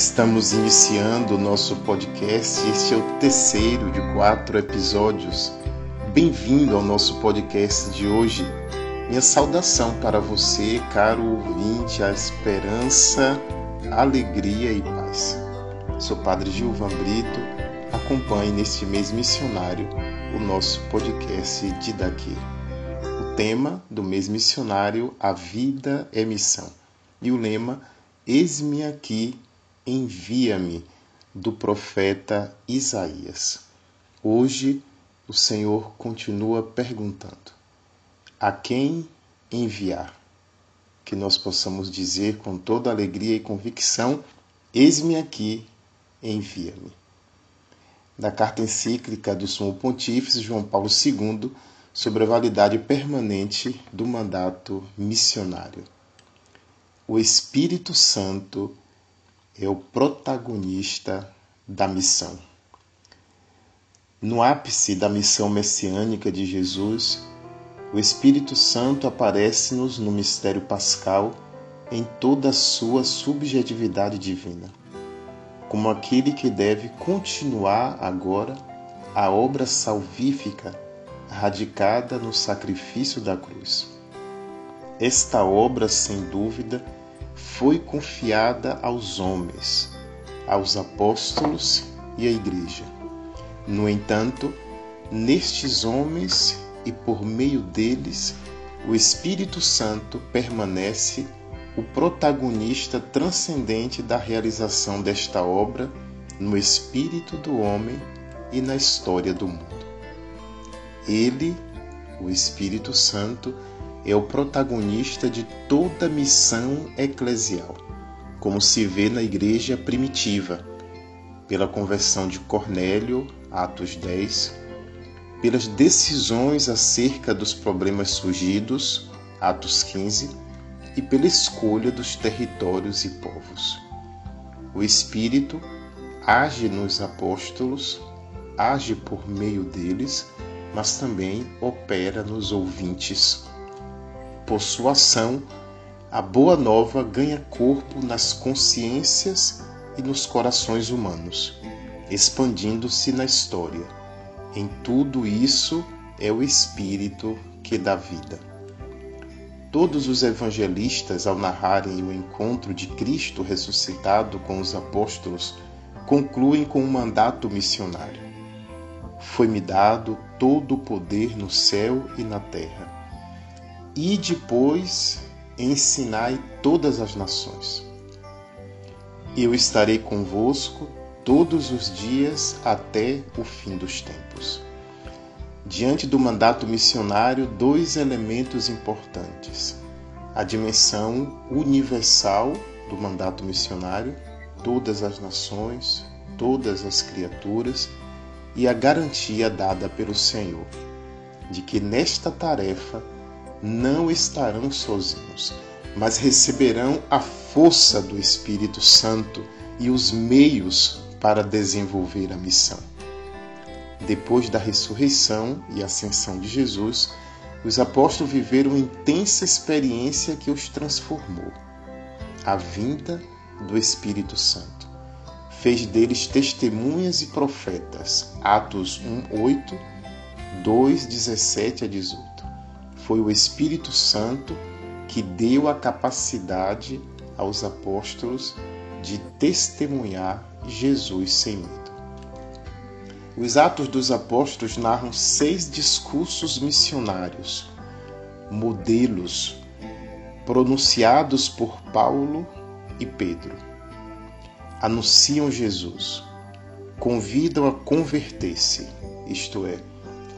Estamos iniciando o nosso podcast. Este é o terceiro de quatro episódios. Bem-vindo ao nosso podcast de hoje. Minha saudação para você, caro ouvinte, a esperança, alegria e paz. Sou Padre Gilvan Brito. Acompanhe neste mês missionário o nosso podcast de daqui. O tema do mês missionário: A vida é missão. E o lema: Eis-me aqui envia-me, do profeta Isaías. Hoje o Senhor continua perguntando: a quem enviar? Que nós possamos dizer com toda alegria e convicção: eis-me aqui, envia-me. Da carta encíclica do Sumo Pontífice João Paulo II sobre a validade permanente do mandato missionário. O Espírito Santo é o protagonista da missão. No ápice da missão messiânica de Jesus, o Espírito Santo aparece-nos no mistério pascal em toda a sua subjetividade divina, como aquele que deve continuar agora a obra salvífica radicada no sacrifício da cruz. Esta obra, sem dúvida, foi confiada aos homens, aos apóstolos e à Igreja. No entanto, nestes homens e por meio deles, o Espírito Santo permanece o protagonista transcendente da realização desta obra no espírito do homem e na história do mundo. Ele, o Espírito Santo, é o protagonista de toda missão eclesial, como se vê na igreja primitiva, pela conversão de Cornélio, Atos 10, pelas decisões acerca dos problemas surgidos, Atos 15, e pela escolha dos territórios e povos. O Espírito age nos apóstolos, age por meio deles, mas também opera nos ouvintes por sua ação, a boa nova ganha corpo nas consciências e nos corações humanos, expandindo-se na história. Em tudo isso é o Espírito que dá vida. Todos os evangelistas, ao narrarem o encontro de Cristo ressuscitado com os apóstolos, concluem com um mandato missionário. Foi-me dado todo o poder no céu e na terra e depois ensinai todas as nações. Eu estarei convosco todos os dias até o fim dos tempos. Diante do mandato missionário, dois elementos importantes: a dimensão universal do mandato missionário, todas as nações, todas as criaturas, e a garantia dada pelo Senhor de que nesta tarefa não estarão sozinhos, mas receberão a força do Espírito Santo e os meios para desenvolver a missão. Depois da ressurreição e ascensão de Jesus, os apóstolos viveram intensa experiência que os transformou. A vinda do Espírito Santo fez deles testemunhas e profetas. Atos 1, 8, 2, 17 a 18 foi o Espírito Santo que deu a capacidade aos apóstolos de testemunhar Jesus sem medo. Os Atos dos Apóstolos narram seis discursos missionários, modelos, pronunciados por Paulo e Pedro. Anunciam Jesus, convidam a converter-se, isto é,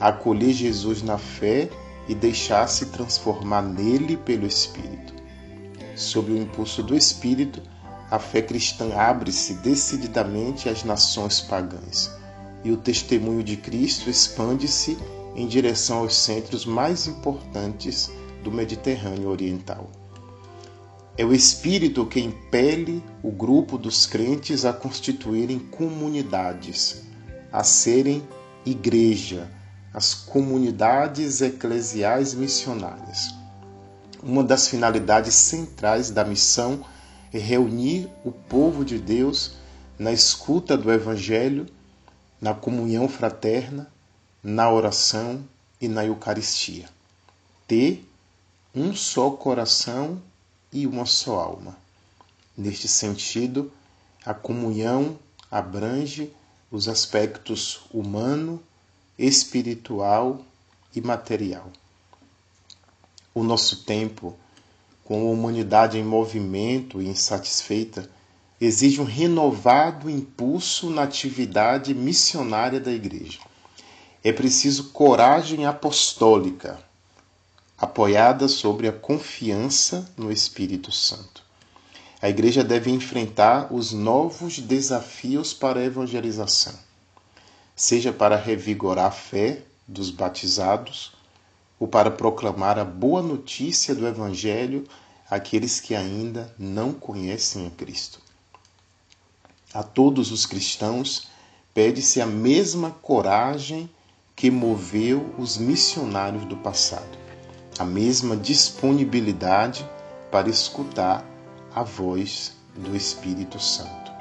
a acolher Jesus na fé e deixar-se transformar nele pelo Espírito. Sob o impulso do Espírito, a fé cristã abre-se decididamente às nações pagãs e o testemunho de Cristo expande-se em direção aos centros mais importantes do Mediterrâneo Oriental. É o Espírito que impele o grupo dos crentes a constituírem comunidades, a serem igreja, as comunidades eclesiais missionárias. Uma das finalidades centrais da missão é reunir o povo de Deus na escuta do Evangelho, na comunhão fraterna, na oração e na Eucaristia. Ter um só coração e uma só alma. Neste sentido, a comunhão abrange os aspectos humano, espiritual e material. O nosso tempo, com a humanidade em movimento e insatisfeita, exige um renovado impulso na atividade missionária da Igreja. É preciso coragem apostólica, apoiada sobre a confiança no Espírito Santo. A igreja deve enfrentar os novos desafios para a evangelização, seja para revigorar a fé dos batizados ou para proclamar a boa notícia do Evangelho àqueles que ainda não conhecem a Cristo. A todos os cristãos pede-se a mesma coragem que moveu os missionários do passado a mesma disponibilidade para escutar a voz do Espírito Santo.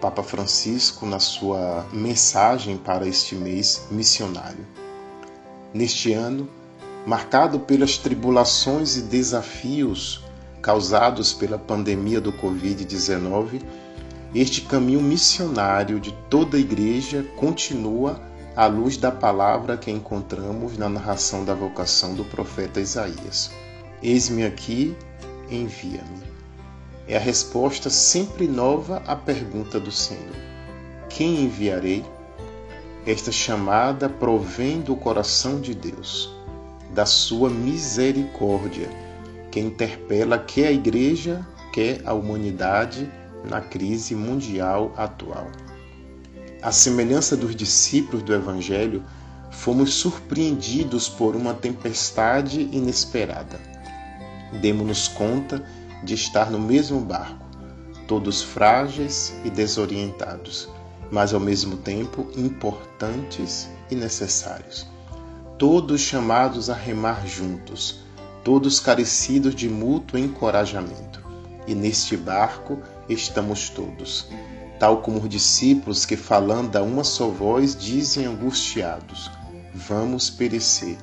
Papa Francisco, na sua mensagem para este mês missionário, neste ano, marcado pelas tribulações e desafios causados pela pandemia do Covid-19, este caminho missionário de toda a Igreja continua à luz da palavra que encontramos na narração da vocação do profeta Isaías. Eis-me aqui, envia-me. É a resposta sempre nova à pergunta do Senhor: Quem enviarei? Esta chamada provém do coração de Deus, da sua misericórdia, que interpela quer a igreja, quer a humanidade na crise mundial atual. À semelhança dos discípulos do Evangelho, fomos surpreendidos por uma tempestade inesperada. Demos-nos conta de estar no mesmo barco, todos frágeis e desorientados, mas ao mesmo tempo importantes e necessários. Todos chamados a remar juntos, todos carecidos de mútuo encorajamento. E neste barco estamos todos tal como os discípulos que, falando a uma só voz, dizem angustiados: Vamos perecer.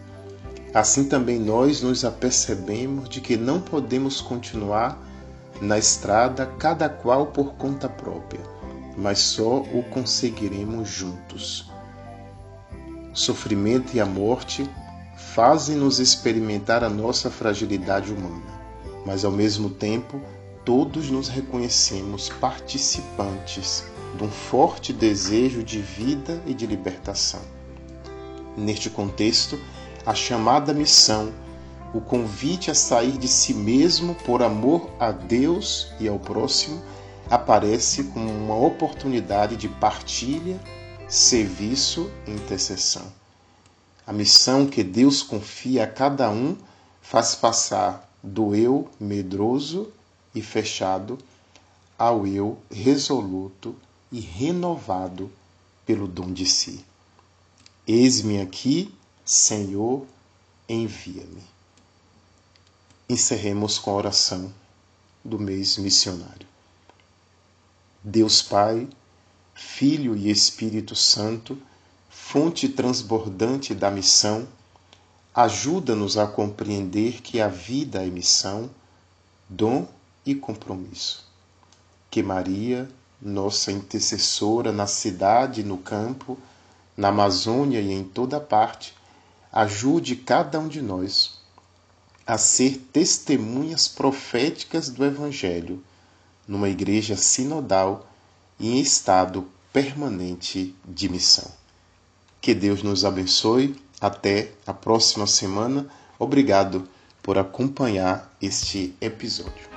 Assim também nós nos apercebemos de que não podemos continuar na estrada, cada qual por conta própria, mas só o conseguiremos juntos. Sofrimento e a morte fazem-nos experimentar a nossa fragilidade humana, mas ao mesmo tempo todos nos reconhecemos participantes de um forte desejo de vida e de libertação. Neste contexto, a chamada missão, o convite a sair de si mesmo por amor a Deus e ao próximo, aparece como uma oportunidade de partilha, serviço e intercessão. A missão que Deus confia a cada um faz passar do eu medroso e fechado ao eu resoluto e renovado pelo dom de si. Eis-me aqui, Senhor, envia-me. Encerremos com a oração do mês missionário. Deus Pai, Filho e Espírito Santo, fonte transbordante da missão, ajuda-nos a compreender que a vida é missão, dom e compromisso. Que Maria, nossa intercessora na cidade, no campo, na Amazônia e em toda parte, ajude cada um de nós a ser testemunhas proféticas do Evangelho numa igreja sinodal e em estado permanente de missão. Que Deus nos abençoe. Até a próxima semana. Obrigado por acompanhar este episódio.